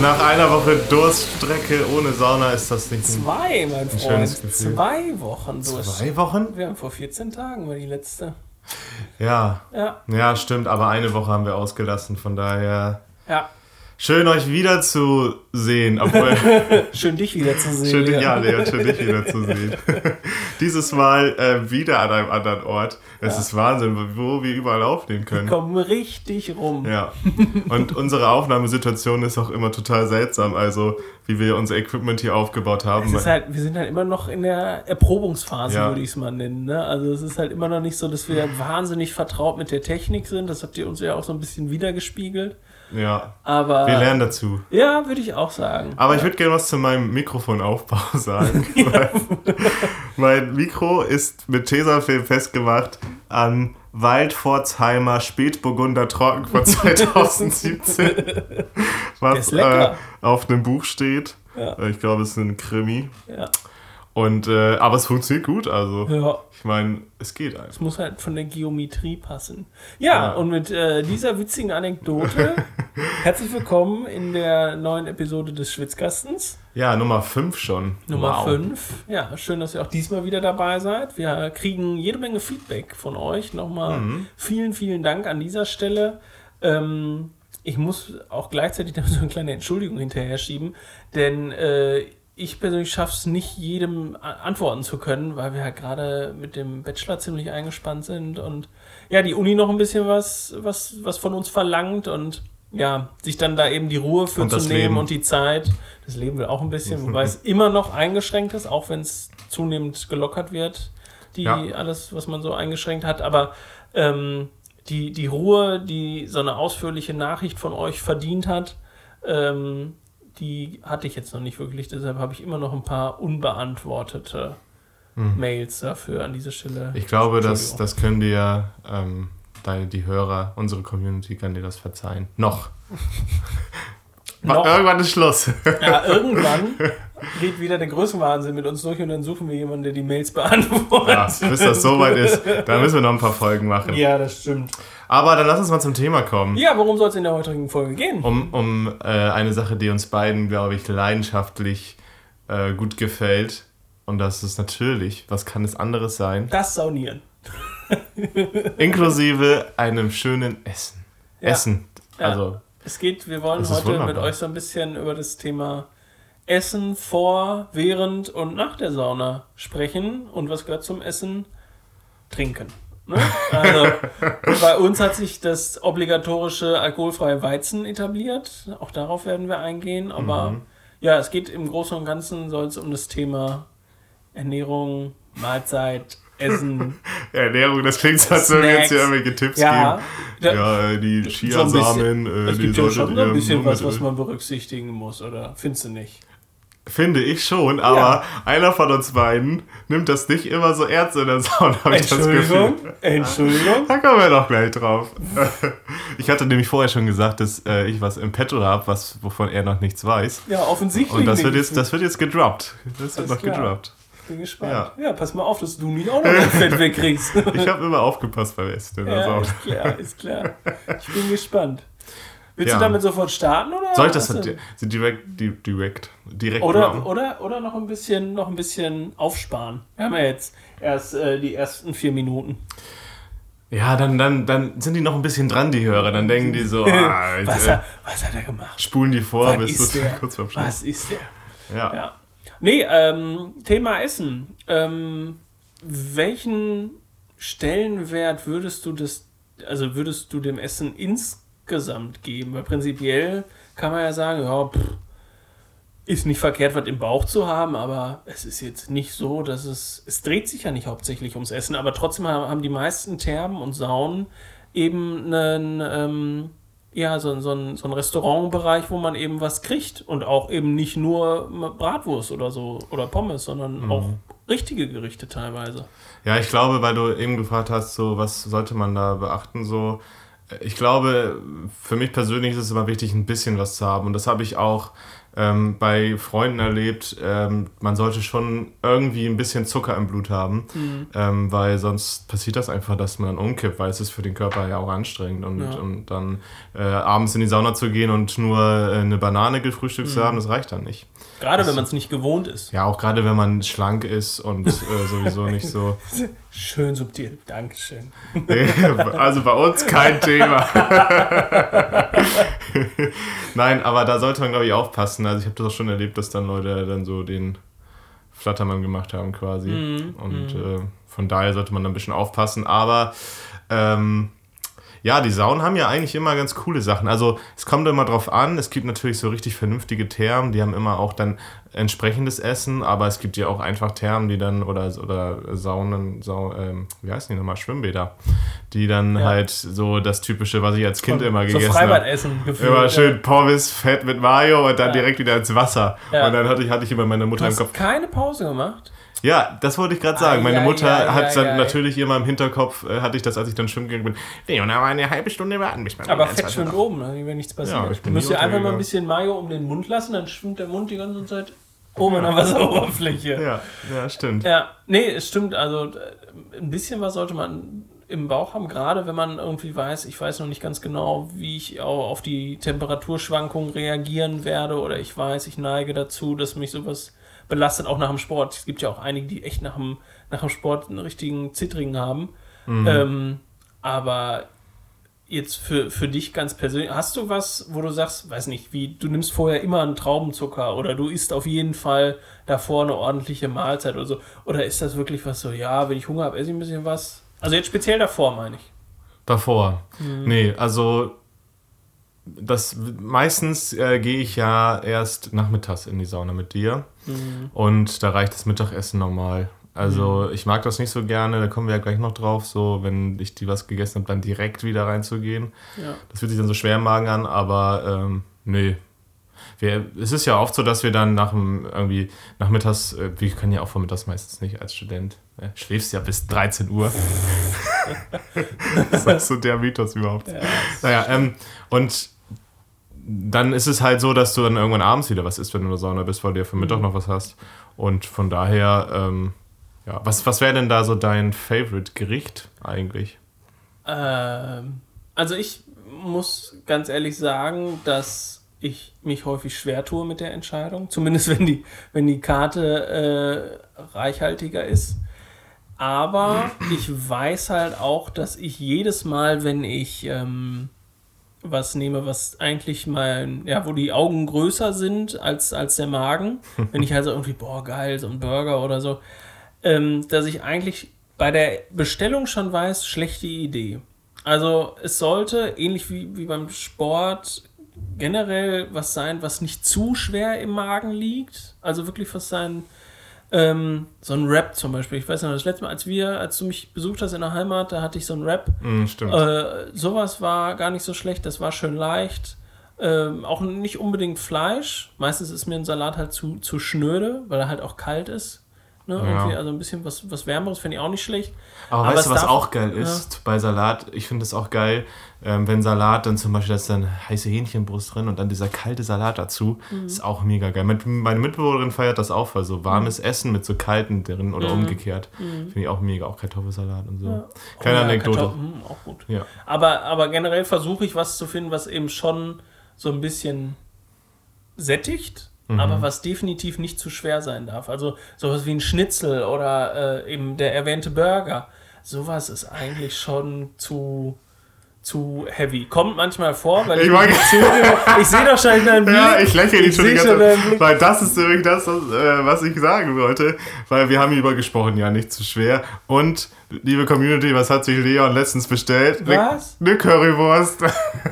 Nach einer Woche Durststrecke ohne Sauna ist das nicht Zwei, mein Freund. Zwei Wochen Durst. Zwei Wochen? Wir haben vor 14 Tagen war die letzte. Ja. Ja. Ja, stimmt, aber eine Woche haben wir ausgelassen, von daher. Ja. Schön euch wiederzusehen. Obwohl, schön dich wiederzusehen. Schön ja, Leon, schön dich wiederzusehen. Dieses Mal äh, wieder an einem anderen Ort. Es ja. ist Wahnsinn, wo wir überall aufnehmen können. Wir kommen richtig rum. Ja. Und unsere Aufnahmesituation ist auch immer total seltsam. Also, wie wir unser Equipment hier aufgebaut haben. Halt, wir sind halt immer noch in der Erprobungsphase, ja. würde ich es mal nennen. Ne? Also, es ist halt immer noch nicht so, dass wir wahnsinnig vertraut mit der Technik sind. Das habt ihr uns ja auch so ein bisschen wiedergespiegelt. Ja. Aber, wir lernen dazu. Ja, würde ich auch sagen. Aber ich würde gerne was zu meinem Mikrofonaufbau sagen. ja. mein Mikro ist mit Tesafilm festgemacht an Waldpforzheimer Spätburgunder Trocken von 2017. was äh, auf einem Buch steht. Ja. Ich glaube, es ist ein Krimi. Ja. Und, äh, aber es funktioniert gut, also. Ja. Ich meine, es geht einfach. Es muss halt von der Geometrie passen. Ja, ja. und mit äh, dieser witzigen Anekdote herzlich willkommen in der neuen Episode des Schwitzkastens. Ja, Nummer 5 schon. Nummer 5. Wow. Ja, schön, dass ihr auch diesmal wieder dabei seid. Wir kriegen jede Menge Feedback von euch. Nochmal mhm. vielen, vielen Dank an dieser Stelle. Ähm, ich muss auch gleichzeitig so eine kleine Entschuldigung hinterher schieben, denn äh, ich persönlich schaffe es nicht, jedem antworten zu können, weil wir halt gerade mit dem Bachelor ziemlich eingespannt sind und ja, die Uni noch ein bisschen was, was, was von uns verlangt und ja, sich dann da eben die Ruhe für zu nehmen Leben. und die Zeit. Das Leben will auch ein bisschen, wobei es immer noch eingeschränkt ist, auch wenn es zunehmend gelockert wird, die ja. alles, was man so eingeschränkt hat. Aber ähm, die, die Ruhe, die so eine ausführliche Nachricht von euch verdient hat, ähm, die hatte ich jetzt noch nicht wirklich, deshalb habe ich immer noch ein paar unbeantwortete hm. Mails dafür an dieser Stelle. Ich glaube, das, das können dir ähm, deine, die Hörer, unsere Community kann dir das verzeihen. Noch. noch. Irgendwann ist Schluss. ja, irgendwann geht wieder der Größenwahnsinn mit uns durch und dann suchen wir jemanden, der die Mails beantwortet. Ja, bis das soweit ist, dann müssen wir noch ein paar Folgen machen. Ja, das stimmt. Aber dann lass uns mal zum Thema kommen. Ja, worum soll es in der heutigen Folge gehen? Um, um äh, eine Sache, die uns beiden, glaube ich, leidenschaftlich äh, gut gefällt. Und das ist natürlich, was kann es anderes sein? Das Saunieren. Inklusive einem schönen Essen. Ja. Essen. Also. Ja. Es geht, wir wollen heute wunderbar. mit euch so ein bisschen über das Thema Essen vor, während und nach der Sauna sprechen. Und was gehört zum Essen? Trinken. Ne? Also, bei uns hat sich das obligatorische alkoholfreie Weizen etabliert. Auch darauf werden wir eingehen. Aber mhm. ja, es geht im Großen und Ganzen soll es um das Thema Ernährung, Mahlzeit, Essen. Ernährung, das klingt so, als würden wir jetzt hier irgendwelche Tipps ja, geben. Ja, äh, die Chiasamen, äh, es gibt ja schon ein bisschen was, was man berücksichtigen muss, oder findest du nicht? Finde ich schon, aber ja. einer von uns beiden nimmt das nicht immer so ernst in der Sauna, habe ich das Gefühl. Entschuldigung. Da kommen wir doch gleich drauf. Ich hatte nämlich vorher schon gesagt, dass äh, ich was im Petto habe, was, wovon er noch nichts weiß. Ja, offensichtlich. Und das wird jetzt, das wird jetzt gedroppt. Das wird noch klar. gedroppt. Ich bin gespannt. Ja. ja. pass mal auf, dass du nicht auch noch ein Fett wegkriegst. ich habe immer aufgepasst beim Essen. Ja, ist klar, ist klar. Ich bin gespannt. Willst ja. du damit sofort starten oder? Soll ich das di direkt, direkt, direkt oder, oder, oder noch ein bisschen, noch ein bisschen aufsparen? Wir haben ja jetzt erst äh, die ersten vier Minuten. Ja, dann, dann, dann sind die noch ein bisschen dran, die Hörer. Dann denken die so, ah, was, hat, was hat er gemacht? Spulen die vor, was bis du kurz vorm Schluss. Was ist der? Ja. ja. Nee, ähm, Thema Essen. Ähm, welchen Stellenwert würdest du das, also würdest du dem Essen insgesamt insgesamt geben. Weil prinzipiell kann man ja sagen, ja, pff, ist nicht verkehrt, was im Bauch zu haben, aber es ist jetzt nicht so, dass es, es dreht sich ja nicht hauptsächlich ums Essen, aber trotzdem haben die meisten Thermen und Saunen eben einen, ähm, ja, so, so, ein, so ein Restaurantbereich, wo man eben was kriegt und auch eben nicht nur Bratwurst oder so oder Pommes, sondern mhm. auch richtige Gerichte teilweise. Ja, ich glaube, weil du eben gefragt hast, so was sollte man da beachten, so ich glaube, für mich persönlich ist es immer wichtig, ein bisschen was zu haben. Und das habe ich auch ähm, bei Freunden erlebt, ähm, man sollte schon irgendwie ein bisschen Zucker im Blut haben, Mhm. ähm, weil sonst passiert das einfach, dass man dann umkippt, weil es ist für den Körper ja auch anstrengend. Und, Ja. und dann äh, abends in die Sauna zu gehen und nur äh, eine Banane gefrühstückt Mhm. zu haben, das reicht dann nicht. Gerade wenn man es nicht gewohnt ist. Ja, auch gerade wenn man schlank ist und äh, sowieso nicht so. Schön subtil. Dankeschön. also bei uns kein Thema. Nein, aber da sollte man, glaube ich, aufpassen. Also ich habe das auch schon erlebt, dass dann Leute dann so den Flattermann gemacht haben quasi. Mhm, Und äh, von daher sollte man da ein bisschen aufpassen. Aber ähm, ja, die Saunen haben ja eigentlich immer ganz coole Sachen. Also es kommt immer drauf an. Es gibt natürlich so richtig vernünftige Thermen, die haben immer auch dann entsprechendes Essen, aber es gibt ja auch einfach Thermen, die dann oder, oder Saunen, Sau, ähm, wie heißen die nochmal, Schwimmbäder, die dann Ja. halt so das typische, was ich als Kind immer so gegessen habe. Freibadessen gefühlt. Immer ja. schön Pommes, Fett mit Mayo und dann Ja. direkt wieder ins Wasser. Ja. Und dann hatte ich, hatte ich immer meine Mutter Du im hast Kopf. keine Pause gemacht? Ja, das wollte ich gerade sagen. Meine Ei, Mutter ei, hat ei, dann natürlich immer im Hinterkopf, äh, hatte ich das, als ich dann schwimmen gegangen bin. Nee, und aber eine halbe Stunde warten, bis man Aber Fett schwimmt oben, ne? wäre nichts passiert. Ja, du musst dir einfach mal ein bisschen Mayo um den Mund lassen, dann schwimmt der Mund die ganze Zeit oben an der Wasseroberfläche. Ja, ja, stimmt. Ja, nee, es stimmt. Also äh, ein bisschen was sollte man im Bauch haben, gerade wenn man irgendwie weiß, ich weiß noch nicht ganz genau, wie ich auch auf die Temperaturschwankungen reagieren werde oder ich weiß, ich neige dazu, dass mich sowas belastet, auch nach dem Sport. Es gibt ja auch einige, die echt nach dem, nach dem Sport einen richtigen Zittrigen haben. Ähm, aber jetzt für, für dich ganz persönlich, hast du was, wo du sagst, weiß nicht, wie, du nimmst vorher immer einen Traubenzucker oder du isst auf jeden Fall davor eine ordentliche Mahlzeit oder so? Oder ist das wirklich was so, ja, wenn ich Hunger habe, esse ich ein bisschen was? Also jetzt speziell davor, meine ich. Davor. Mhm. Nee, also das meistens äh, gehe ich ja erst nachmittags in die Sauna mit dir Mhm. und da reicht das Mittagessen normal. Also ich mag das nicht so gerne, da kommen wir ja gleich noch drauf, so wenn ich die was gegessen habe, dann direkt wieder reinzugehen. Ja. Das fühlt sich dann so schwer im Magen an, aber ähm, nee. Wir, es ist ja oft so, dass wir dann nach dem irgendwie nachmittags, äh, wir können ja auch vormittags meistens nicht als Student. Ne? Schläfst ja bis 13 Uhr. das ist so der Mythos überhaupt. Ja, Naja, ähm, und dann ist es halt so, dass du dann irgendwann abends wieder was isst, wenn du in der Sauna bist, weil du ja für Mittag noch was hast. Und von daher, ähm, ja, was, was wäre denn da so dein Favorite-Gericht eigentlich? Ähm, also ich muss ganz ehrlich sagen, dass ich mich häufig schwer tue mit der Entscheidung. Zumindest wenn die, wenn die Karte äh, reichhaltiger ist. Aber ich weiß halt auch, dass ich jedes Mal, wenn ich ähm, was nehme, was eigentlich mein, ja, wo die Augen größer sind als, als der Magen, wenn ich also irgendwie, boah, geil, so ein Burger oder so, ähm, dass ich eigentlich bei der Bestellung schon weiß, schlechte Idee. Also es sollte, ähnlich wie, wie beim Sport, generell was sein, was nicht zu schwer im Magen liegt. Also wirklich was sein, ähm, so ein Rap zum Beispiel. Ich weiß noch, das letzte Mal, als wir, als du mich besucht hast in der Heimat, da hatte ich so ein Rap. Hm, stimmt. Äh, sowas war gar nicht so schlecht, das war schön leicht. Ähm, auch nicht unbedingt Fleisch. Meistens ist mir ein Salat halt zu, zu schnöde, weil er halt auch kalt ist. Ne? Ja. Also ein bisschen was, was Wärmeres finde ich auch nicht schlecht. Aber, Aber weißt du, was auch geil ist bei Salat? Ich finde es auch geil, ähm, wenn Salat dann zum Beispiel, da ist dann heiße Hähnchenbrust drin und dann dieser kalte Salat dazu, Mhm. ist auch mega geil. Mit, meine Mitbewohnerin feiert das auch, weil so warmes Mhm. Essen mit so kalten drin oder umgekehrt. Finde ich auch mega, auch Kartoffelsalat und so. Ja. Keine Oh ja, Anekdote. Kartoffel- hm, auch gut. Ja. Aber, aber generell versuche ich was zu finden, was eben schon so ein bisschen sättigt, Mhm. aber was definitiv nicht zu schwer sein darf. Also sowas wie ein Schnitzel oder äh, eben der erwähnte Burger. Sowas ist eigentlich schon zu, zu heavy. Kommt manchmal vor, weil Ich ich, zögere. ich sehe doch schon in deinem Blick. Ja, ich lächle dich schon die ganze Zeit. Weil das ist übrigens das, was, äh, was ich sagen wollte. Weil wir haben über gesprochen, ja, nicht zu schwer. Und, liebe Community, was hat sich Leon letztens bestellt? Ne- Was? Eine Currywurst.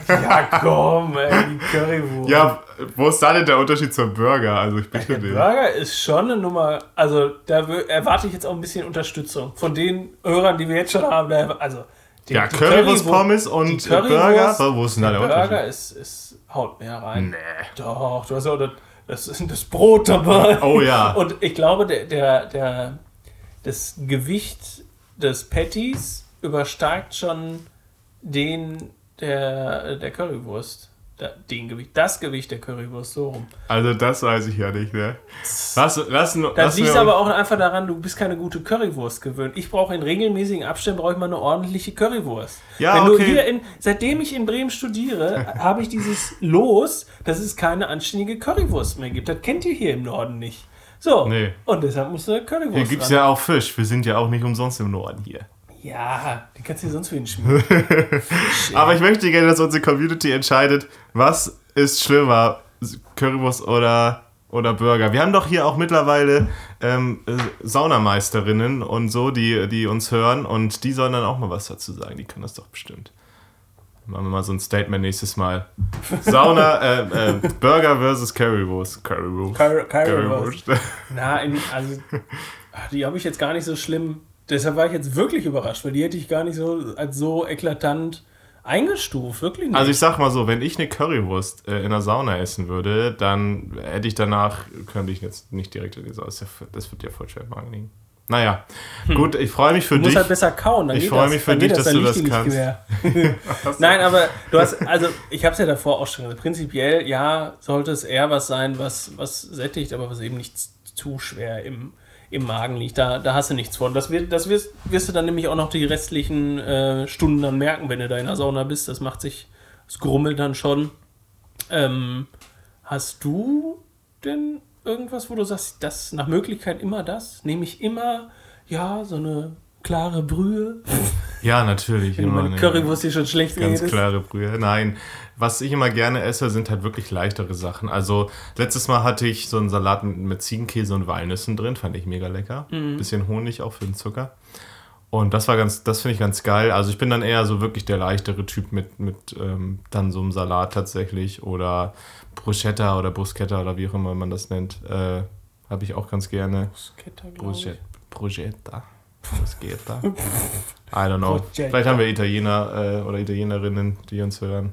Ja, komm, ey, die Currywurst. ja, wo ist da denn der Unterschied zum Burger? Also ich bitte Der dich. Burger ist schon eine Nummer, also da erwarte ich jetzt auch ein bisschen Unterstützung von den Hörern, die wir jetzt schon haben. Also die, Ja, Currywurst, Currywur- Pommes und Burger. Wo ist denn da der Burger Unterschied? ist, ist haut mehr rein. Nee. Doch, du hast auch das, das, das Brot dabei. Oh ja. Und ich glaube, der, der, der, das Gewicht des Patties übersteigt schon den der, der Currywurst. Den Gewicht, das Gewicht der Currywurst, so rum. Also das weiß ich ja nicht, ne? Lass, lass, das liegt aber auch einfach daran, du bist keine gute Currywurst gewöhnt. Ich brauche in regelmäßigen Abständen brauche ich mal eine ordentliche Currywurst. Ja, Wenn okay. hier in, seitdem ich in Bremen studiere, habe ich dieses Los, dass es keine anständige Currywurst mehr gibt. Das kennt ihr hier im Norden nicht. So. Nee. Und deshalb musst du Currywurst. Hier gibt es ja auch Fisch. Wir sind ja auch nicht umsonst im Norden hier. Ja, den kannst du dir sonst für ihn schmieren. Aber ich möchte gerne, dass unsere Community entscheidet, was ist schlimmer, Currywurst oder, oder Burger. Wir haben doch hier auch mittlerweile ähm, äh, Saunameisterinnen und so, die, die uns hören und die sollen dann auch mal was dazu sagen. Die können das doch bestimmt. Machen wir mal so ein Statement nächstes Mal. Sauna, äh, äh, Burger versus Currywurst. Currywurst. Currywurst. Currywurst. Na, also, die habe ich jetzt gar nicht so schlimm deshalb war ich jetzt wirklich überrascht, weil die hätte ich gar nicht so als so eklatant eingestuft, wirklich nicht. Also ich sag mal so, wenn ich eine Currywurst äh, in der Sauna essen würde, dann hätte ich danach, könnte ich jetzt nicht direkt in die Sauna, das wird ja voll schwer im Magen liegen. Naja, hm. gut, ich freue mich für du dich. Du musst halt besser kauen. Dann ich freue mich für dich, das, dass du das kannst. Nein, aber du hast, also ich habe es ja davor auch schon gesagt, prinzipiell, ja, sollte es eher was sein, was, was sättigt, aber was eben nicht zu schwer im im Magen liegt. Da, da hast du nichts von. Das, wird, das wirst, wirst du dann nämlich auch noch die restlichen äh, Stunden dann merken, wenn du da in der Sauna bist. Das macht sich, es grummelt dann schon. Ähm, hast du denn irgendwas, wo du sagst, das nach Möglichkeit immer das? Nehme ich immer, ja, so eine klare Brühe? Ja, natürlich. Wenn immer meine Currywurst hier schon schlecht Ganz redest. klare Brühe. Nein, was ich immer gerne esse, sind halt wirklich leichtere Sachen. Also letztes Mal hatte ich so einen Salat mit, Ziegenkäse und Walnüssen drin, fand ich mega lecker. Mhm. Bisschen Honig auch für den Zucker. Und das war ganz, das finde ich ganz geil. Also ich bin dann eher so wirklich der leichtere Typ mit, mit ähm, dann so einem Salat tatsächlich oder Bruschetta oder Bruschetta oder wie auch immer man das nennt. Äh, Habe ich auch ganz gerne. Bruschetta, Bruschetta. Bruschetta. Bruschetta. I don't know. Vielleicht haben wir Italiener äh, oder Italienerinnen, die uns hören.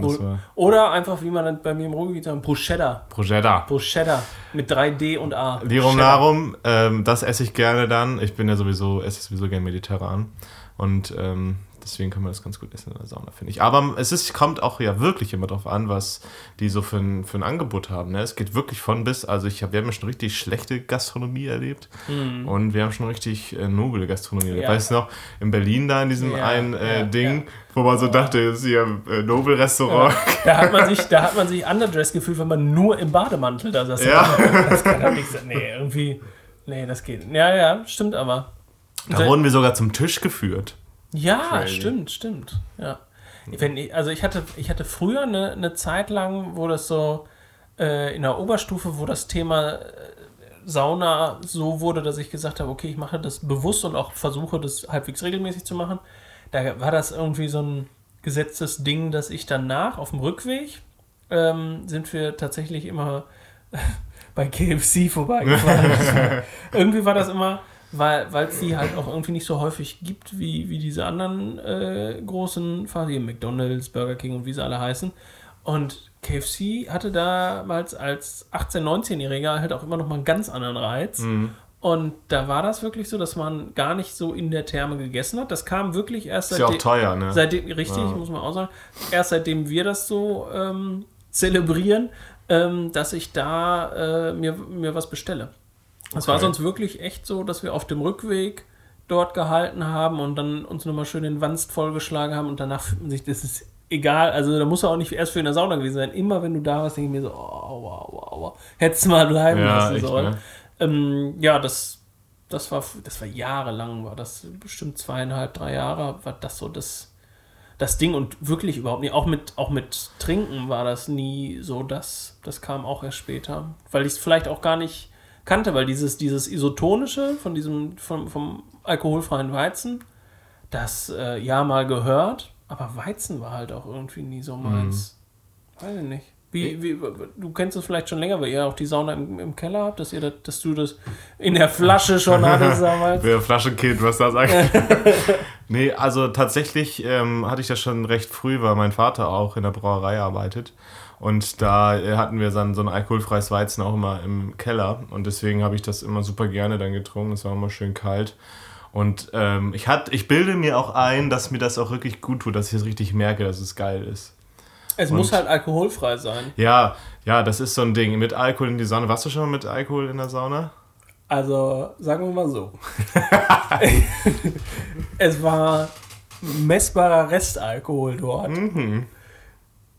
Oder, oder einfach, wie man bei mir im Ruhrgebiet sagt, Bruschetta. Bruschetta. Bruschetta. Mit 3D und A. Lirum Narum, ähm, das esse ich gerne dann. Ich bin ja sowieso, esse sowieso gerne mediterran. Und ähm, Deswegen kann man das ganz gut essen in der Sauna, finde ich. Aber es ist, kommt auch ja wirklich immer darauf an, was die so für ein, für ein Angebot haben. Ne? Es geht wirklich von bis. Also ich hab, wir haben ja schon richtig schlechte Gastronomie erlebt mhm. und wir haben schon richtig äh, noble Gastronomie erlebt. Ja. Weißt du noch, in Berlin da in diesem ja, einen äh, Ding, wo man so dachte, das ist hier ein äh, Nobel-Restaurant. Da, hat man sich, da hat man sich underdressed gefühlt, wenn man nur im Bademantel da saß. Ja. Das kann doch nicht sein. Nee, irgendwie. Nee, das geht. Ja, ja, stimmt aber. Da wurden wir sogar zum Tisch geführt. Ja, Crazy. stimmt, stimmt. Ja. Wenn ich, also ich hatte, ich hatte früher eine, eine Zeit lang, wo das so äh, in der Oberstufe, wo das Thema äh, Sauna so wurde, dass ich gesagt habe, okay, ich mache das bewusst und auch versuche, das halbwegs regelmäßig zu machen. Da war das irgendwie so ein gesetztes Ding, dass ich danach auf dem Rückweg ähm, sind wir tatsächlich immer bei KFC vorbeigefahren. irgendwie war das immer weil es die halt auch irgendwie nicht so häufig gibt wie, wie diese anderen äh, großen Fahrten, McDonalds, Burger King und wie sie alle heißen. Und KFC hatte damals als 18-, 19-Jähriger halt auch immer noch mal einen ganz anderen Reiz. Mhm. Und da war das wirklich so, dass man gar nicht so in der Therme gegessen hat. Das kam wirklich erst seitdem. Ist ja auch teuer, ne? Seitdem, richtig, ja. muss man auch sagen. Erst seitdem wir das so ähm, zelebrieren, ähm, dass ich da äh, mir, mir was bestelle. Es okay. war sonst wirklich echt so, dass wir auf dem Rückweg dort gehalten haben und dann uns nochmal schön den Wanst vollgeschlagen haben und danach fühlt man sich, das ist egal, also da muss er auch nicht erst für in der Sauna gewesen sein. Immer wenn du da warst, denke ich mir so, aua, aua, aua. Hättest mal bleiben ja, lassen sollen. Ne? Ähm, ja, das, das war, das war jahrelang, war das bestimmt zweieinhalb, drei Jahre, war das so das, das Ding und wirklich überhaupt nicht. Auch mit, auch mit Trinken war das nie so das, das kam auch erst später, weil ich es vielleicht auch gar nicht kannte, weil dieses, dieses Isotonische von diesem, vom, vom alkoholfreien Weizen, das äh, ja mal gehört, aber Weizen war halt auch irgendwie nie so meins. Mhm. Weiß ich nicht. Wie, wie, du kennst es vielleicht schon länger, weil ihr auch die Sauna im, im Keller habt, dass, ihr das, dass du das in der Flasche schon hattest damals. Wer Flaschenkind, was da sagt. nee, also tatsächlich ähm, hatte ich das schon recht früh, weil mein Vater auch in der Brauerei arbeitet. Und da äh, hatten wir dann so ein alkoholfreies Weizen auch immer im Keller. Und deswegen habe ich das immer super gerne dann getrunken. Es war immer schön kalt. Und ähm, ich, hat, ich bilde mir auch ein, dass mir das auch wirklich gut tut, dass ich es richtig merke, dass es geil ist. Es Und- muss halt alkoholfrei sein. Ja, ja, das ist so ein Ding. Mit Alkohol in die Sauna. Warst du schon mal mit Alkohol in der Sauna? Also, sagen wir mal so. es war messbarer Restalkohol dort. Mhm.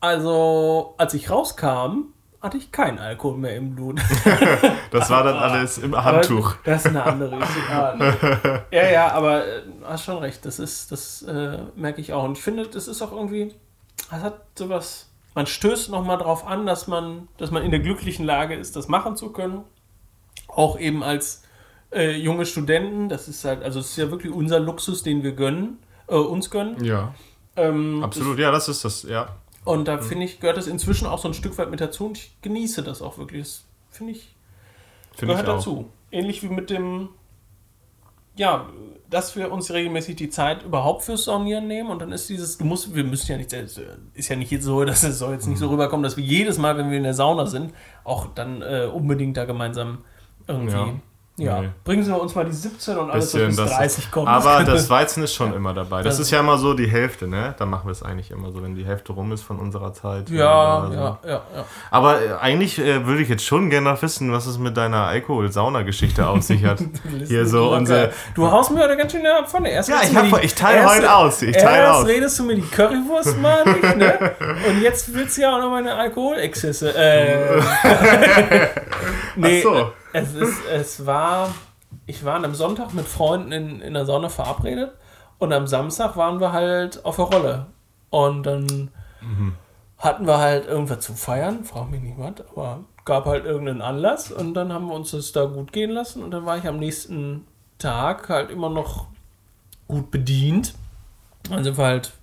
Also, als ich rauskam, hatte ich keinen Alkohol mehr im Blut. Das war dann alles im Handtuch. Aber das ist eine andere Geschichte. Ja, ja, aber äh, hast schon recht. Das ist, das äh, merke ich auch. Und ich finde, das ist auch irgendwie, das hat sowas. Man stößt nochmal drauf an, dass man, dass man in der glücklichen Lage ist, das machen zu können. Auch eben als äh, junge Studenten. Das ist halt, also es ist ja wirklich unser Luxus, den wir gönnen, äh, uns gönnen. Ja, Ähm, absolut. Ja, das ist das, ja. Und da finde ich, gehört das inzwischen auch so ein Stück weit mit dazu und ich genieße das auch wirklich. Das finde ich Finde ich gehört auch. dazu. Ähnlich wie mit dem, ja, dass wir uns regelmäßig die Zeit überhaupt fürs Saunieren nehmen und dann ist dieses, du musst, wir müssen ja nicht, es ist ja nicht jetzt so, dass es soll jetzt nicht so Mhm. rüberkommen, dass wir jedes Mal, wenn wir in der Sauna sind, auch dann äh, unbedingt da gemeinsam irgendwie, ja, Nee. bringen Sie uns mal die 17 und alles, Bisschen, was bis das 30 kommt. Aber das Weizen ist schon immer dabei. Das Das- ist ja immer so die Hälfte, ne? Dann machen wir es eigentlich immer so, wenn die Hälfte rum ist von unserer Zeit. ja, so. ja, ja, ja. Aber äh, eigentlich äh, würde ich jetzt schon gerne noch wissen, was es mit deiner Alkohol-Sauna-Geschichte auf sich hat. Hier so unsere. Du haust mir heute ganz schön ab von der ersten. Ja, ich hab- ich teile heute aus, ich teile erst aus. redest du mir die Currywurst mal nicht, ne? Und jetzt willst du ja auch noch meine Alkoholexzesse. Äh, nee, Ach so. Es, ist, es war, ich war am Sonntag mit Freunden in, in der Sonne verabredet und am Samstag waren wir halt auf der Rolle. Und dann hatten wir halt irgendwas zu feiern, frag mich nicht was, aber gab halt irgendeinen Anlass und dann haben wir uns das da gut gehen lassen und dann war ich am nächsten Tag halt immer noch gut bedient. Dann sind wir halt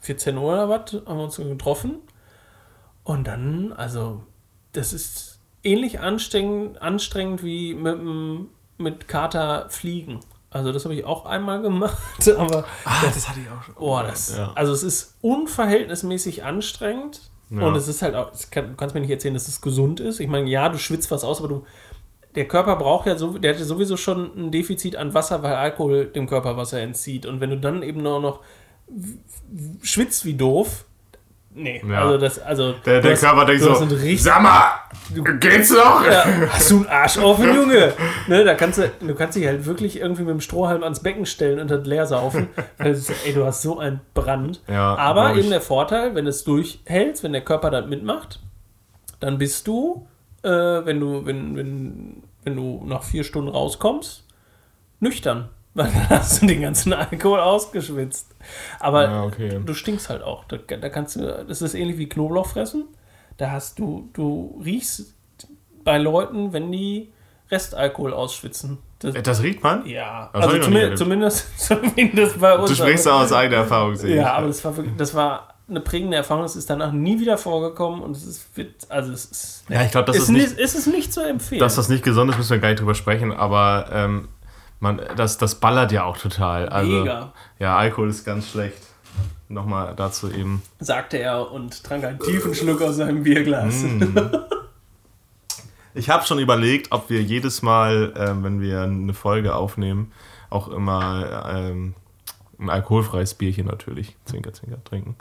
14 Uhr oder was, haben wir uns getroffen und dann, also das ist ähnlich anstrengend, anstrengend wie mit, mit Kater fliegen. Also das habe ich auch einmal gemacht, aber das hatte ich auch schon. Oh, das, Ja. also es ist unverhältnismäßig anstrengend Ja. und es ist halt auch, kann, du kannst mir nicht erzählen, dass es gesund ist. Ich meine, ja, du schwitzt was aus, aber du, der Körper braucht ja so, der hat ja sowieso schon ein Defizit an Wasser, weil Alkohol dem Körper Wasser entzieht. Und wenn du dann eben nur noch schwitzt wie doof, nee, Ja. also das, also Der, der hast- Körper denkt so: richtig- Sag mal, geht's noch? ja, hast du einen Arsch offen, Junge? Ne, da kannst du, du kannst dich halt wirklich irgendwie mit dem Strohhalm ans Becken stellen und das leer saufen. Weil du so, ey, du hast so einen Brand. Ja, Aber eben der Vorteil, wenn du es durchhältst, wenn der Körper das mitmacht, dann bist du, äh, wenn du, wenn, wenn, wenn du nach vier Stunden rauskommst, nüchtern. Dann hast du den ganzen Alkohol ausgeschwitzt. Aber Ja, okay. du stinkst halt auch. Da, da kannst du, das ist ähnlich wie Knoblauch fressen. Da hast du, du riechst bei Leuten, wenn die Restalkohol ausschwitzen. Das, Das riecht man? ja, Das also ich zumindest, zumindest, zumindest bei uns. Du sprichst aus eigener Erfahrung, sehe ich. Ja, aber das war das war eine prägende Erfahrung. Es ist danach nie wieder vorgekommen und es ist, also es ist, Ja, ich glaube, das ist, ist nicht, nicht, ist es nicht zu empfehlen. dass das nicht gesund ist, müssen wir gar nicht drüber sprechen, aber ähm, man, das, das ballert ja auch total. Also, Mega, Ja, Alkohol ist ganz schlecht. Nochmal dazu eben. sagte er und trank einen tiefen Schluck aus seinem Bierglas. Mm. Ich habe schon überlegt, ob wir jedes Mal, ähm, wenn wir eine Folge aufnehmen, auch immer ähm, ein alkoholfreies Bierchen natürlich, Zwinker, Zwinker, trinken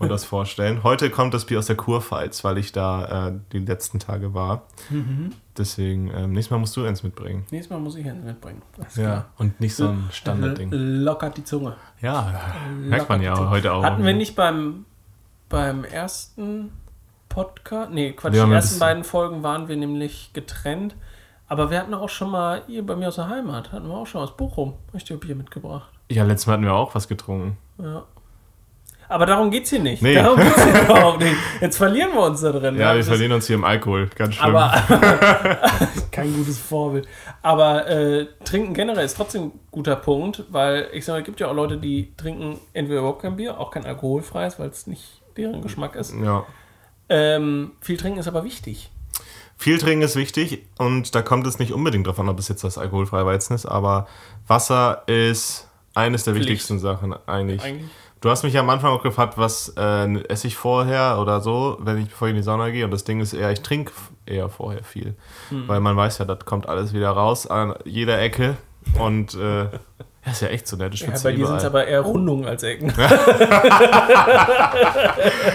und das vorstellen. Heute kommt das Bier aus der Kurpfalz, weil ich da äh, die letzten Tage war. Mhm. Deswegen, ähm, nächstes Mal musst du eins mitbringen. Nächstes Mal muss ich einen mitbringen. Alles Ja, klar. und nicht so ein Standardding. Lockert die Zunge. Ja, merkt man ja Lockert heute auch. Hatten wir nicht beim, beim ersten Podcast, nee, Quatsch, haben die ersten beiden Folgen waren wir nämlich getrennt. Aber wir hatten auch schon mal, hier bei mir aus der Heimat, hatten wir auch schon aus Bochum richtig Bier mitgebracht. Ja, letztes Mal hatten wir auch was getrunken. Ja. Aber darum geht's hier nicht. Nee. Darum geht's hier überhaupt nicht. Jetzt verlieren wir uns da drin. Ja, wir Das- verlieren uns hier im Alkohol. Ganz schlimm. Aber kein gutes Vorbild. Aber äh, trinken generell ist trotzdem ein guter Punkt, weil ich sage, es gibt ja auch Leute, die trinken entweder überhaupt kein Bier, auch kein alkoholfreies, weil es nicht deren Geschmack ist. ja. Ähm, viel trinken ist aber wichtig. Viel trinken ist wichtig und da kommt es nicht unbedingt drauf an, ob es jetzt das alkoholfreie Weizen ist, aber Wasser ist eines der Pflicht. wichtigsten Sachen eigentlich. Eigentlich. Du hast mich ja am Anfang auch gefragt, was äh, esse ich vorher oder so, wenn ich bevor ich in die Sauna gehe und das Ding ist eher, ich trinke eher vorher viel, Hm. weil man weiß ja, das kommt alles wieder raus an jeder Ecke und äh, Ja, ist ja echt so nett. Ja, bei dir sind es aber eher Rundungen als Ecken.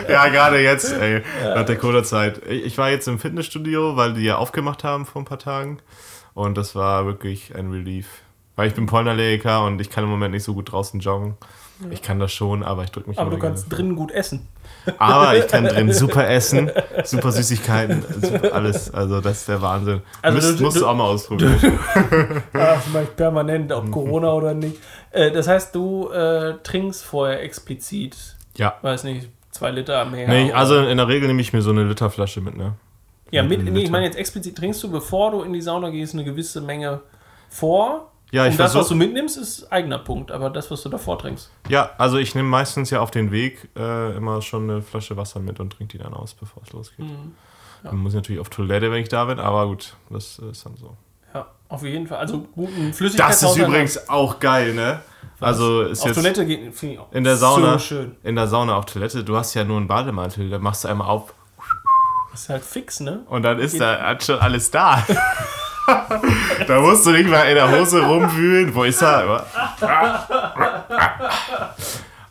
ja, gerade jetzt, ey, ja. nach der Corona-Zeit. Ich war jetzt im Fitnessstudio, weil die ja aufgemacht haben vor ein paar Tagen. Und das war wirklich ein Relief. Weil ich bin Pollenallergiker und ich kann im Moment nicht so gut draußen joggen. Ja. Ich kann das schon, aber ich drücke mich Aber du kannst drinnen gut essen. Aber ich kann drin super essen, super Süßigkeiten, super alles. Also das ist der Wahnsinn. Also Müsst, du, musst du, auch mal ausprobieren. das mache ich permanent, ob Corona oder nicht. Äh, das heißt, du äh, trinkst vorher explizit, ja. weiß nicht, zwei Liter mehr. Nee, also in der Regel nehme ich mir so eine Literflasche mit, ne? Ja, mit, nee, ich meine jetzt explizit trinkst du, bevor du in die Sauna gehst, eine gewisse Menge vor ja, ich Und das, was du mitnimmst, ist eigener Punkt, aber das, was du davor trinkst. Ja, also ich nehme meistens ja auf den Weg äh, immer schon eine Flasche Wasser mit und trinke die dann aus, bevor es losgeht. Mhm. Ja. Dann muss ich natürlich auf Toilette, wenn ich da bin, aber gut, das ist dann so. Ja, auf jeden Fall. Also guten Flüssigkeit. Das ist übrigens auch geil, ne? Also ist auf jetzt Toilette geht, finde ich auch in der Sauna, so schön. In der Sauna auf Toilette, du hast ja nur einen Bademantel, da machst du einmal auf. Das ist halt fix, ne? Und dann ist geht da schon alles da. da musst du nicht mal in der Hose rumwühlen. Wo ist er?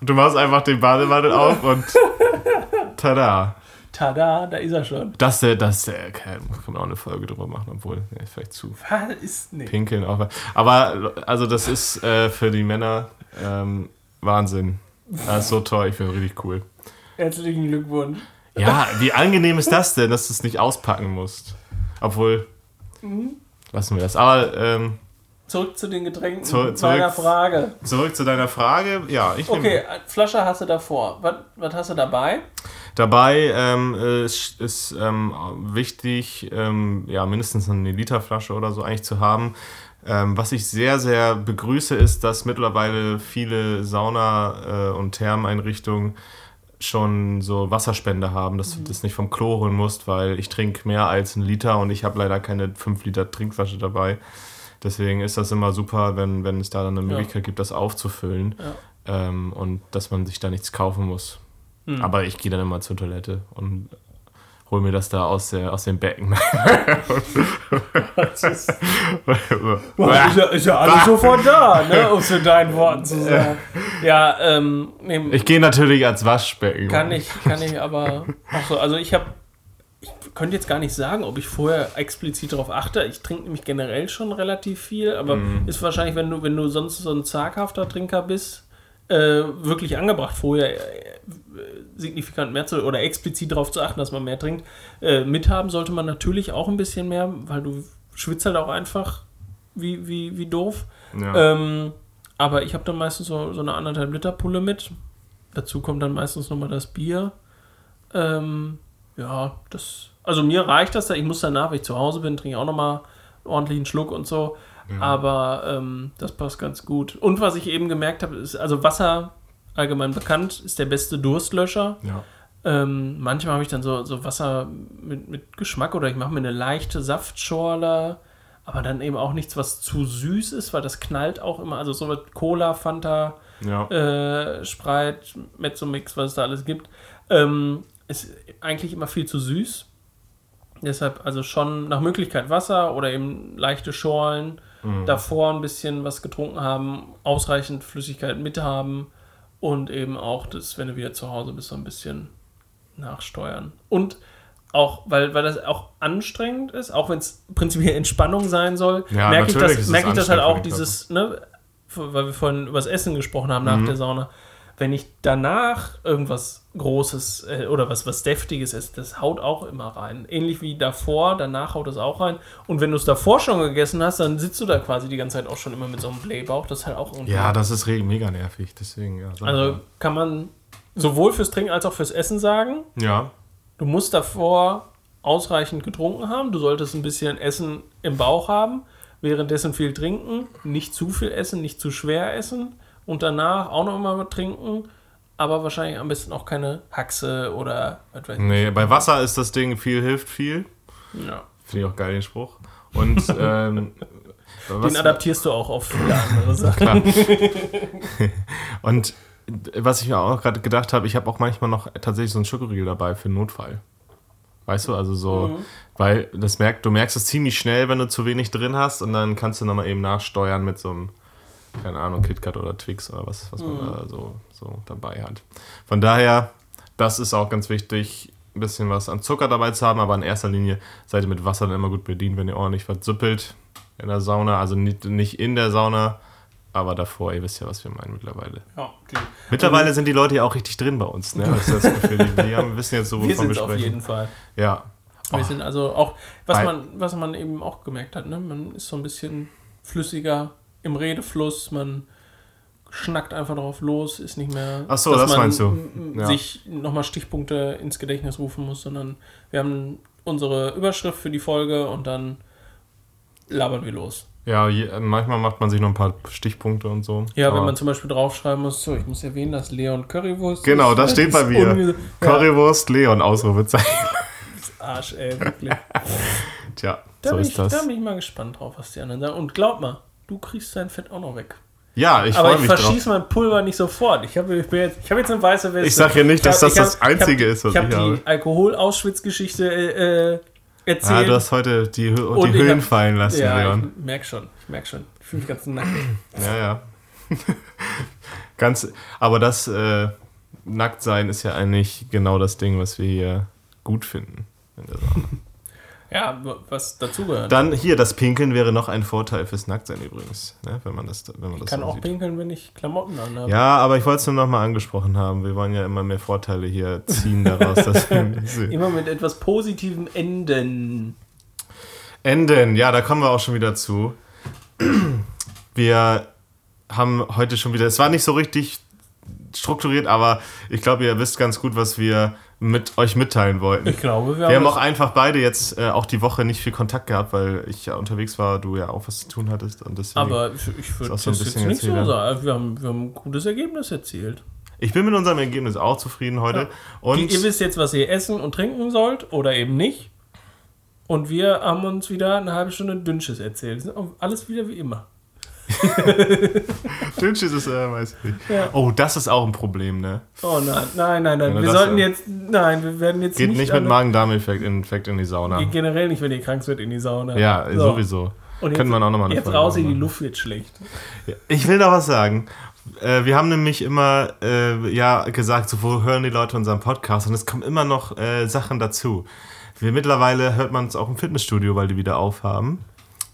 Und du machst einfach den Bademantel auf und tada. Tada, da ist er schon. Das, das äh, kann man auch eine Folge drüber machen, obwohl ja, vielleicht zu Was ist nicht. pinkeln auch. Aber also das ist äh, für die Männer ähm, Wahnsinn. Das ist so toll, ich finde richtig cool. Herzlichen Glückwunsch. Ja, wie angenehm ist das denn, dass du es nicht auspacken musst? Obwohl, mhm lassen wir das. Aber ähm, zurück zu den Getränken. Zu, zurück, meiner Frage. Zurück zu deiner Frage. Ja, ich Okay, Flasche hast du davor. Was, was hast du dabei? Dabei ähm, ist, ist ähm, wichtig, ähm, ja, mindestens eine Literflasche oder so eigentlich zu haben. Ähm, was ich sehr, sehr begrüße, ist, dass mittlerweile viele Sauna- äh, und Thermeinrichtungen schon so Wasserspender haben, dass mhm. du das nicht vom Klo holen musst, weil ich trinke mehr als einen Liter und ich habe leider keine 5 Liter Trinkflasche dabei. Deswegen ist das immer super, wenn, wenn es da dann eine Möglichkeit ja. gibt, das aufzufüllen ja. ähm, und dass man sich da nichts kaufen muss. Mhm. Aber ich gehe dann immer zur Toilette und hol mir das da aus, der, aus dem Becken. ist, ist, ja, ist ja alles sofort da, ne, um es in deinen Worten zu sagen. Ja, ähm, ich gehe natürlich ans Waschbecken. Kann ich, kann ich aber auch so. Also ich habe, ich könnte jetzt gar nicht sagen, ob ich vorher explizit darauf achte. Ich trinke nämlich generell schon relativ viel, aber mm. ist wahrscheinlich, wenn du, wenn du sonst so ein zaghafter Trinker bist, äh, wirklich angebracht, vorher äh, signifikant mehr zu oder explizit darauf zu achten, dass man mehr trinkt. Äh, mithaben sollte man natürlich auch ein bisschen mehr, weil du schwitzt halt auch einfach wie, wie, wie doof. Ja. Ähm, aber ich habe dann meistens so, so eine anderthalb Liter Pulle mit. Dazu kommt dann meistens nochmal das Bier. Ähm, ja, das. Also mir reicht das da. Ich muss danach, wenn ich zu Hause bin, trinke ich auch nochmal einen Schluck und so. Ja. Aber ähm, das passt ganz gut. Und was ich eben gemerkt habe, ist, also Wasser allgemein bekannt, ist der beste Durstlöscher. Ja. Ähm, manchmal habe ich dann so, so Wasser mit, mit Geschmack oder ich mache mir eine leichte Saftschorle, aber dann eben auch nichts, was zu süß ist, weil das knallt auch immer. Also so mit Cola, Fanta, ja. äh, Sprite, Mezzomix, was es da alles gibt, ähm, ist eigentlich immer viel zu süß. Deshalb also schon nach Möglichkeit Wasser oder eben leichte Schorlen. Mhm. Davor ein bisschen was getrunken haben, ausreichend Flüssigkeit mit haben und eben auch das, wenn du wieder zu Hause bist, so ein bisschen nachsteuern. Und auch, weil, weil das auch anstrengend ist, auch wenn es prinzipiell Entspannung sein soll, ja, merke ich das, merke ich das halt auch, dieses, ne, weil wir vorhin über das Essen gesprochen haben nach mhm. der Sauna wenn ich danach irgendwas Großes äh, oder was, was Deftiges esse, das haut auch immer rein. Ähnlich wie davor, danach haut es auch rein. Und wenn du es davor schon gegessen hast, dann sitzt du da quasi die ganze Zeit auch schon immer mit so einem Blähbauch. Das ist halt auch irgendwie. Ja, das ist mega nervig, deswegen, ja. Also kann man sowohl fürs Trinken als auch fürs Essen sagen. Ja. Du musst davor ausreichend getrunken haben. Du solltest ein bisschen Essen im Bauch haben. Währenddessen viel trinken. Nicht zu viel essen, nicht zu schwer essen und danach auch noch mal trinken, aber wahrscheinlich am besten auch keine Haxe oder was weiß ich. Nee, bei Wasser ist das Ding viel hilft viel. Ja. Finde ich auch geil, den Spruch. Und ähm, den adaptierst du auch auf viele andere Sachen. Und was ich mir auch gerade gedacht habe, ich habe auch manchmal noch tatsächlich so einen Schokoriegel dabei für einen Notfall. Weißt du, also so, mhm. weil das merkt, du merkst es ziemlich schnell, wenn du zu wenig drin hast und dann kannst du nochmal eben nachsteuern mit so einem keine Ahnung, KitKat oder Twix oder was, was man da so, so dabei hat. Von daher, das ist auch ganz wichtig, ein bisschen was an Zucker dabei zu haben, aber in erster Linie seid ihr mit Wasser dann immer gut bedient, wenn ihr ordentlich versüppelt in der Sauna. Also nicht, nicht in der Sauna, aber davor, ihr wisst ja, was wir meinen mittlerweile. Ja, die, Mittlerweile sind die Leute ja auch richtig drin bei uns, ne? Ich das Gefühl. Die, die haben, wissen jetzt so, wovon sind wir auf sprechen. jeden Fall. Ja. Wir sind also auch, was man, was man eben auch gemerkt hat, ne? man ist so ein bisschen flüssiger im Redefluss, man schnackt einfach drauf los, ist nicht mehr, Ach so, dass das man meinst du. Ja. sich nochmal Stichpunkte ins Gedächtnis rufen muss, sondern wir haben unsere Überschrift für die Folge und dann labern wir los. Ja, je, manchmal macht man sich noch ein paar Stichpunkte und so. Ja, aber wenn man zum Beispiel draufschreiben muss, so, ich muss erwähnen, dass Leon Currywurst Genau, das steht bei mir. unge- Ja, Currywurst, Leon, Ausrufezeichen. Arsch, ey, wirklich. Tja, Da, so bin ist ich, da das. bin ich mal gespannt drauf, was die anderen sagen. Und glaub mal, du kriegst dein Fett auch noch weg. Ja, ich Aber freue ich mich drauf. verschieße mein Pulver nicht sofort. Ich habe ich bin jetzt, ich hab jetzt eine weiße Weste. Ich sag ja nicht, dass hab- das ich das hab- Einzige ich ist, was ich habe ich habe. die Alkohol-Auschwitz-Geschichte äh, erzählt. Ah, du hast heute die, die ich Höhen hab- fallen lassen, ja, Leon. ich merk schon. Ich merk schon. Ich fühle mich ganz nackt. Ja, ja. Ganz, aber das äh, Nacktsein ist ja eigentlich genau das Ding, was wir hier gut finden. in der Sauna. Ja, was dazugehört. Dann hier, das Pinkeln wäre noch ein Vorteil fürs Nacktsein übrigens, ne? wenn man das, wenn man Ich das kann so auch sieht. pinkeln, wenn ich Klamotten anhabe. Ja, aber ich wollte es nur noch mal angesprochen haben. Wir wollen ja immer mehr Vorteile hier ziehen daraus. dass wir Immer mit etwas Positivem enden. Enden, ja, da kommen wir auch schon wieder zu. Wir haben heute schon wieder, es war nicht so richtig strukturiert, aber ich glaube, ihr wisst ganz gut, was wir mit euch mitteilen wollten. Ich glaube, wir, Wir haben auch einfach beide jetzt äh, auch die Woche nicht viel Kontakt gehabt, weil ich ja unterwegs war, du ja auch was zu tun hattest. Und deswegen, Aber ich, ich würde das so ein jetzt nicht so sagen. Wir haben, wir haben ein gutes Ergebnis erzielt. ich bin mit unserem Ergebnis auch zufrieden heute. Ja. Und Die, ihr wisst jetzt, was ihr essen und trinken sollt oder eben nicht. Und wir haben uns wieder eine halbe Stunde Dünnsches erzählt. Alles wieder wie immer. Dünnschiss ist, äh, weiß ich nicht. Ja. Oh, das ist auch ein Problem, ne? Oh nein, nein, nein, nein. Wir sollten jetzt. Nein, wir werden jetzt Geht nicht. nicht mit Magen-Darm-Infekt Infekt in die Sauna. Geht generell nicht, wenn ihr krank wird, in die Sauna. Ja, So. sowieso. Und jetzt, Können wir auch nochmal jetzt Folge raus in die. Luft wird schlecht. Ich will noch was sagen. Äh, wir haben nämlich immer äh, ja, gesagt, so, wo hören die Leute unseren Podcast? Und es kommen immer noch äh, Sachen dazu. Wir mittlerweile hört man es auch im Fitnessstudio, weil die wieder aufhaben.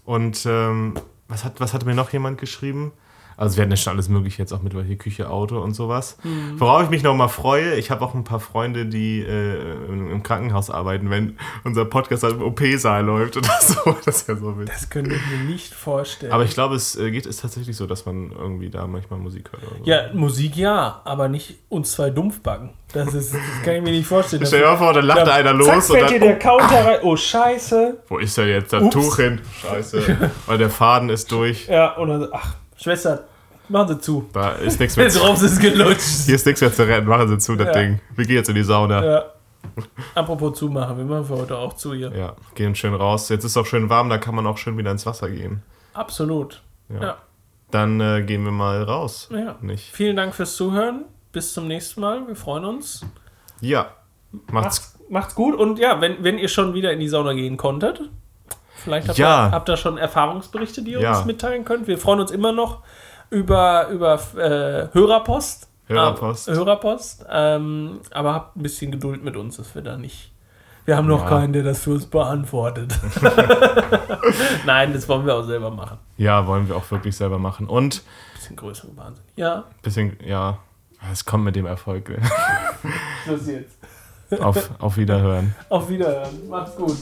Und ähm, was, hat, was hatte mir noch jemand geschrieben? Also wir hatten ja schon alles mögliche jetzt auch mittlerweile hier Küche, Auto und sowas. Mhm. Worauf ich mich noch mal freue, ich habe auch ein paar Freunde, die äh, im, Krankenhaus arbeiten, wenn unser Podcast halt im OP-Saal läuft oder so. Das ist ja so witzig. Das können wir mir nicht vorstellen. Aber ich glaube, es äh, geht ist tatsächlich so, dass man irgendwie da manchmal Musik hört oder so. ja, Musik ja, aber nicht uns zwei Dumpfbacken. Das, ist, das kann ich mir nicht vorstellen. Stell dir mal vor, dann lacht da einer los Zack, und fällt dann, dir der Counter rein. Oh, scheiße. wo ist denn jetzt das Ups. Tuch hin? Scheiße. Weil der Faden ist durch. Ja, dann, ach, Schwester, machen Sie zu. Da ist nichts mehr. Drauf ist gelutscht. Hier ist nichts mehr zu retten. Machen Sie zu, das Ja. Ding. Wir gehen jetzt in die Sauna. Ja. Ja. Apropos zumachen, wir machen für heute auch zu hier. gehen schön raus. Jetzt ist auch schön warm, da kann man auch schön wieder ins Wasser gehen. Absolut. Ja. Ja. Dann äh, gehen wir mal raus. ja. Nicht? Vielen Dank fürs Zuhören. Bis zum nächsten Mal. Wir freuen uns. Ja. Macht's. Macht's, macht's gut. Und ja, wenn, wenn ihr schon wieder in die Sauna gehen konntet, vielleicht habt, Ja. ihr, habt ihr schon Erfahrungsberichte, die ihr Ja. uns mitteilen könnt. Wir freuen uns immer noch über, über äh, Hörerpost. Hörerpost. Ah, Hörerpost. Ähm, aber habt ein bisschen Geduld mit uns, dass wir da nicht. Wir haben noch Ja. keinen, der das für uns beantwortet. Nein, das wollen wir auch selber machen. Ja, wollen wir auch wirklich selber machen. Und Bisschen größere Wahnsinn. Ja, bisschen, ja, es kommt mit dem Erfolg. Schluss jetzt. auf, auf Wiederhören. Auf Wiederhören. Macht's gut.